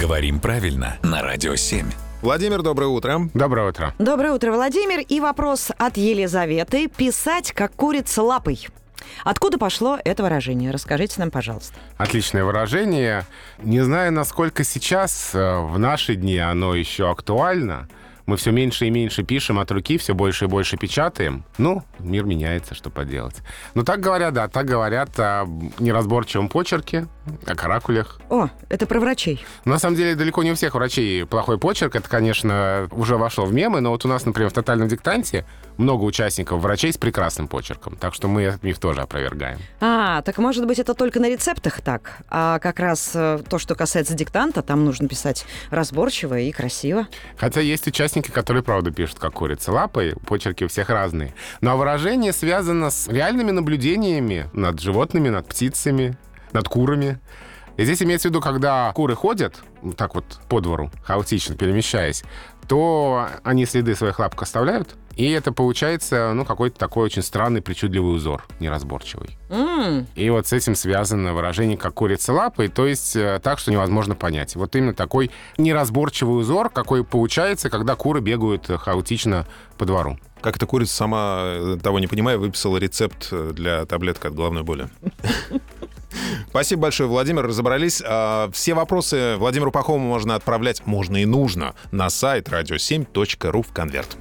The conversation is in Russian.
Говорим правильно на Радио 7. Владимир, доброе утро. Доброе утро. Доброе утро, Владимир. И вопрос от Елизаветы. Писать, как курица лапой. Откуда пошло это выражение? Расскажите нам, пожалуйста. Отличное выражение. Не знаю, насколько сейчас, э, в наши дни, оно еще актуально. Мы все меньше и меньше пишем от руки, все больше и больше печатаем. Ну, мир меняется, что поделать. Но так говорят, да, так говорят о неразборчивом почерке, о каракулях. О, это про врачей. На самом деле далеко не у всех врачей плохой почерк. Это, конечно, уже вошло в мемы, но вот у нас, например, в тотальном диктанте много участников врачей с прекрасным почерком. Так что мы их тоже опровергаем. А, так может быть это только на рецептах так. А как раз э, то, что касается диктанта, там нужно писать разборчиво и красиво. Хотя есть участники, которые, правда, пишут как курица лапой. Почерки у всех разные. Но выражение связано с реальными наблюдениями над животными, над птицами, над курами. И здесь имеется в виду, когда куры ходят, так вот по двору, хаотично перемещаясь, то они следы своих лапок оставляют, и это получается, ну, какой-то такой очень странный, причудливый узор, неразборчивый. М, И вот с этим связано выражение «как курица лапой», то есть э, так, что невозможно понять. Вот именно такой неразборчивый узор, какой получается, когда куры бегают э, хаотично по двору. Как эта курица сама, э, того не понимая, выписала рецепт для таблеток от головной боли. Спасибо большое, Владимир, разобрались. А, Все вопросы Владимиру Пахому можно отправлять, можно и нужно, на сайт radio7.ru в конверт.